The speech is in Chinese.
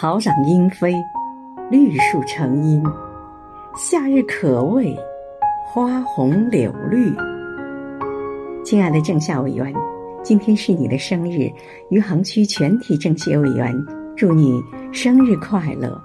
草长莺飞绿树成荫。夏日可畏花红柳绿。亲爱的政协委员今天是你的生日余杭区全体政协委员祝你生日快乐。